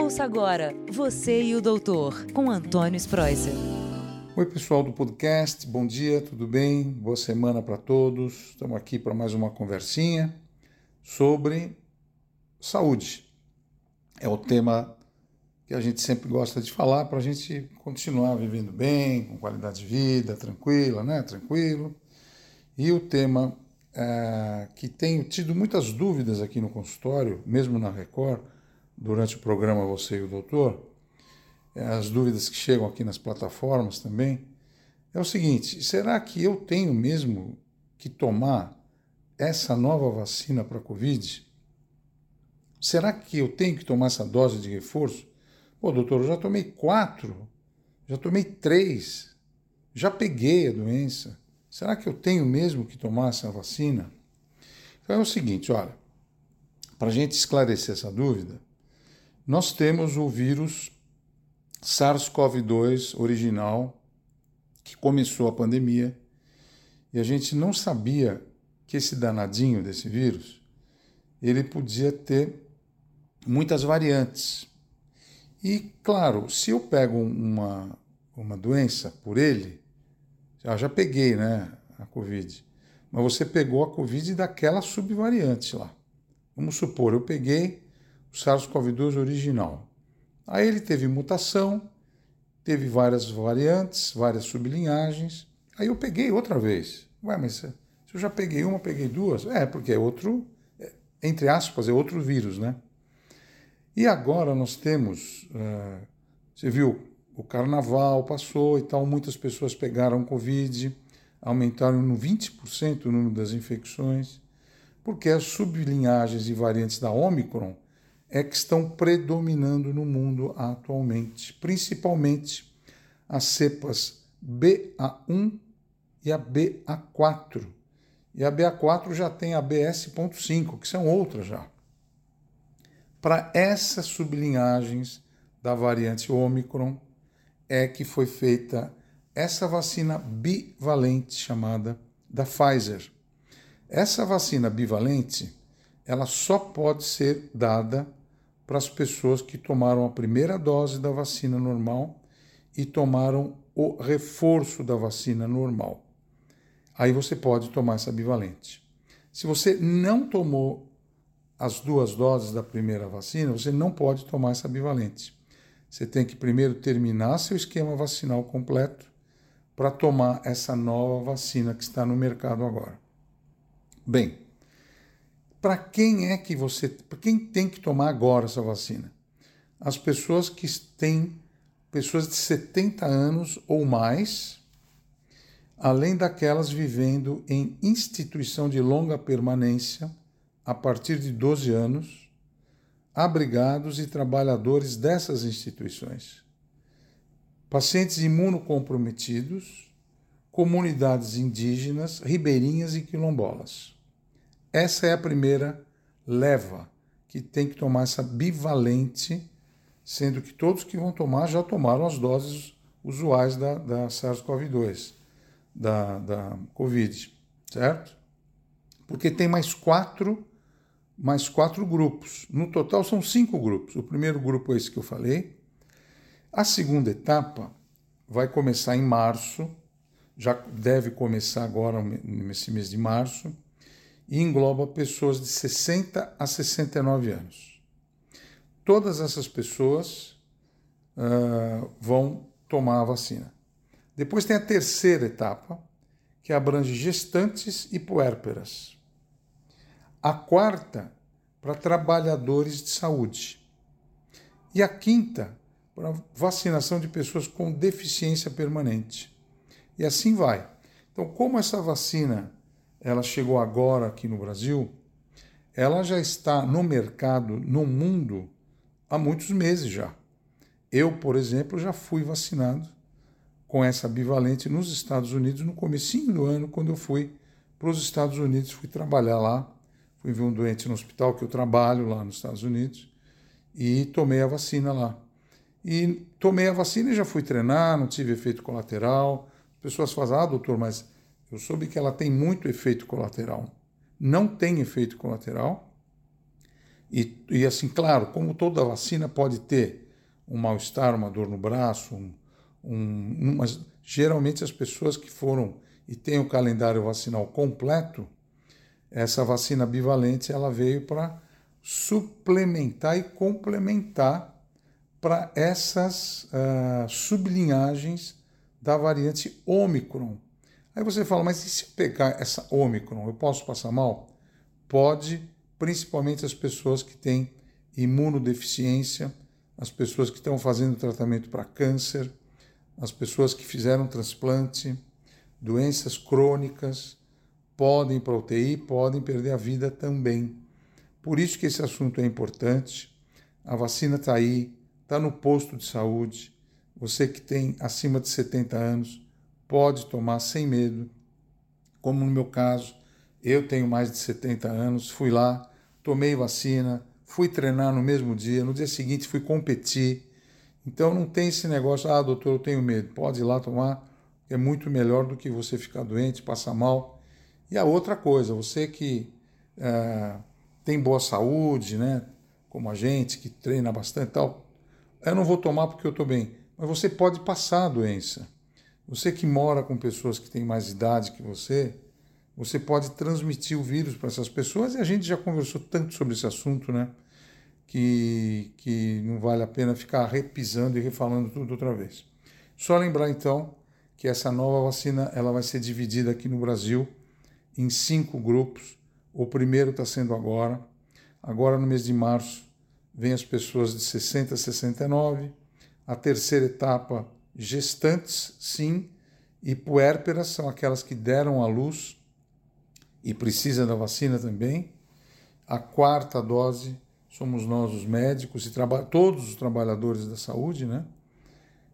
Ouça agora Você e o Doutor, com Antônio Spreuser. Oi, pessoal do podcast, bom dia, tudo bem? Boa semana para todos. Estamos aqui para mais uma conversinha sobre saúde. É o tema que a gente sempre gosta de falar para a gente continuar vivendo bem, com qualidade de vida, tranquila, né? Tranquilo. E o tema é, que tenho tido muitas dúvidas aqui no consultório, mesmo na Record, durante o programa Você e o Doutor, é, as dúvidas que chegam aqui nas plataformas também, é o seguinte: será que eu tenho mesmo que tomar essa nova vacina para a Covid? Será que eu tenho que tomar essa dose de reforço? Pô, doutor, eu já tomei quatro, já tomei três, já peguei a doença. Será que eu tenho mesmo que tomar essa vacina? Então é o seguinte, olha, para a gente esclarecer essa dúvida, nós temos o vírus SARS-CoV-2 original, que começou a pandemia, e a gente não sabia que esse danadinho desse vírus, ele podia ter muitas variantes. E, claro, se eu pego uma, uma doença por ele, já, já peguei né, a Covid, mas você pegou a Covid daquela subvariante lá. Vamos supor, eu peguei o SARS-CoV-2 original. Aí ele teve mutação, teve várias variantes, várias sublinhagens. Aí eu peguei outra vez. Ué, mas se eu já peguei uma, peguei duas? É, porque é outro, é, entre aspas, é outro vírus, né? E agora nós temos, uh, você viu, o carnaval passou e tal, muitas pessoas pegaram Covid, aumentaram no 20% o número das infecções, porque as sublinhagens e variantes da Omicron é que estão predominando no mundo atualmente, principalmente as cepas BA1 e a BA4. E a BA4 já tem a BS.5, que são outras já. Para essas sublinhagens da variante Omicron é que foi feita essa vacina bivalente chamada da Pfizer. Essa vacina bivalente, ela só pode ser dada para as pessoas que tomaram a primeira dose da vacina normal e tomaram o reforço da vacina normal. Aí você pode tomar essa bivalente. Se você não tomou as duas doses da primeira vacina, você não pode tomar essa bivalente. Você tem que primeiro terminar seu esquema vacinal completo para tomar essa nova vacina que está no mercado agora. Bem, para quem é que você, para quem tem que tomar agora essa vacina? As pessoas que têm pessoas de 70 anos ou mais, além daquelas vivendo em instituição de longa permanência a partir de 12 anos, abrigados e trabalhadores dessas instituições, pacientes imunocomprometidos, comunidades indígenas, ribeirinhas e quilombolas. Essa é a primeira leva que tem que tomar essa bivalente, sendo que todos que vão tomar já tomaram as doses usuais da, da SARS-CoV-2, da, da Covid, certo? Porque tem mais quatro, mais quatro grupos. No total são cinco grupos. O primeiro grupo é esse que eu falei. A segunda etapa vai começar em março, já deve começar agora nesse mês de março e engloba pessoas de 60 a 69 anos. Todas essas pessoas uh, vão tomar a vacina. Depois tem a terceira etapa, que abrange gestantes e puérperas. A quarta, para trabalhadores de saúde. E a quinta, para vacinação de pessoas com deficiência permanente. E assim vai. Então, como essa vacina ela chegou agora aqui no Brasil, ela já está no mercado, no mundo, há muitos meses já. Eu, por exemplo, já fui vacinado com essa bivalente nos Estados Unidos no comecinho do ano, quando eu fui para os Estados Unidos, fui trabalhar lá, fui ver um doente no hospital que eu trabalho lá nos Estados Unidos e tomei a vacina lá. E tomei a vacina e já fui treinar, não tive efeito colateral. As pessoas falam, ah, doutor, mas eu soube que ela tem muito efeito colateral. Não tem efeito colateral. E, e assim, claro, como toda vacina pode ter um mal-estar, uma dor no braço, um, um, mas geralmente as pessoas que foram e têm o calendário vacinal completo, essa vacina bivalente ela veio para suplementar e complementar para essas uh, sublinhagens da variante Ômicron. Aí você fala, mas e se eu pegar essa Ômicron, eu posso passar mal? Pode, principalmente as pessoas que têm imunodeficiência, as pessoas que estão fazendo tratamento para câncer, as pessoas que fizeram transplante, doenças crônicas, podem para UTI, podem perder a vida também. Por isso que esse assunto é importante. A vacina está aí, está no posto de saúde. Você que tem acima de 70 anos pode tomar sem medo. Como no meu caso, eu tenho mais de 70 anos, fui lá, tomei vacina, fui treinar no mesmo dia, no dia seguinte fui competir. Então não tem esse negócio, ah, doutor, eu tenho medo. Pode ir lá tomar, é muito melhor do que você ficar doente, passar mal. E a outra coisa, você que é, tem boa saúde, né, como a gente, que treina bastante e tal, eu não vou tomar porque eu estou bem. Mas você pode passar a doença. Você que mora com pessoas que têm mais idade que você, você pode transmitir o vírus para essas pessoas e a gente já conversou tanto sobre esse assunto, né? Que, que não vale a pena ficar repisando e refalando tudo outra vez. Só lembrar então que essa nova vacina ela vai ser dividida aqui no Brasil em cinco grupos. O primeiro está sendo agora. Agora no mês de março vem as pessoas de 60 a 69, a terceira etapa, gestantes, sim, e puérperas são aquelas que deram à luz e precisam da vacina também. A quarta dose somos nós, os médicos e todos os trabalhadores da saúde, né?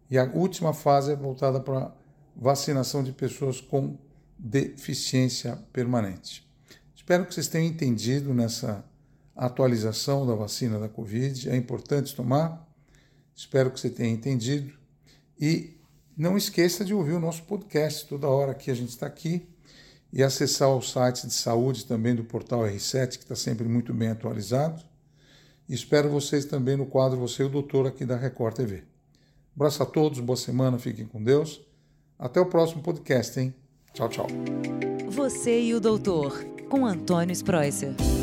E a última fase é voltada para vacinação de pessoas com deficiência permanente. Espero que vocês tenham entendido nessa atualização da vacina da Covid. É importante tomar. Espero que você tenha entendido. E não esqueça de ouvir o nosso podcast toda hora que a gente está aqui e acessar o site de saúde também do portal R7, que está sempre muito bem atualizado. E espero vocês também no quadro Você e o Doutor aqui da Record TV. abraço a todos, boa semana, fiquem com Deus. Até o próximo podcast, hein? Tchau, tchau. Você e o Doutor, com Antônio Spreuser.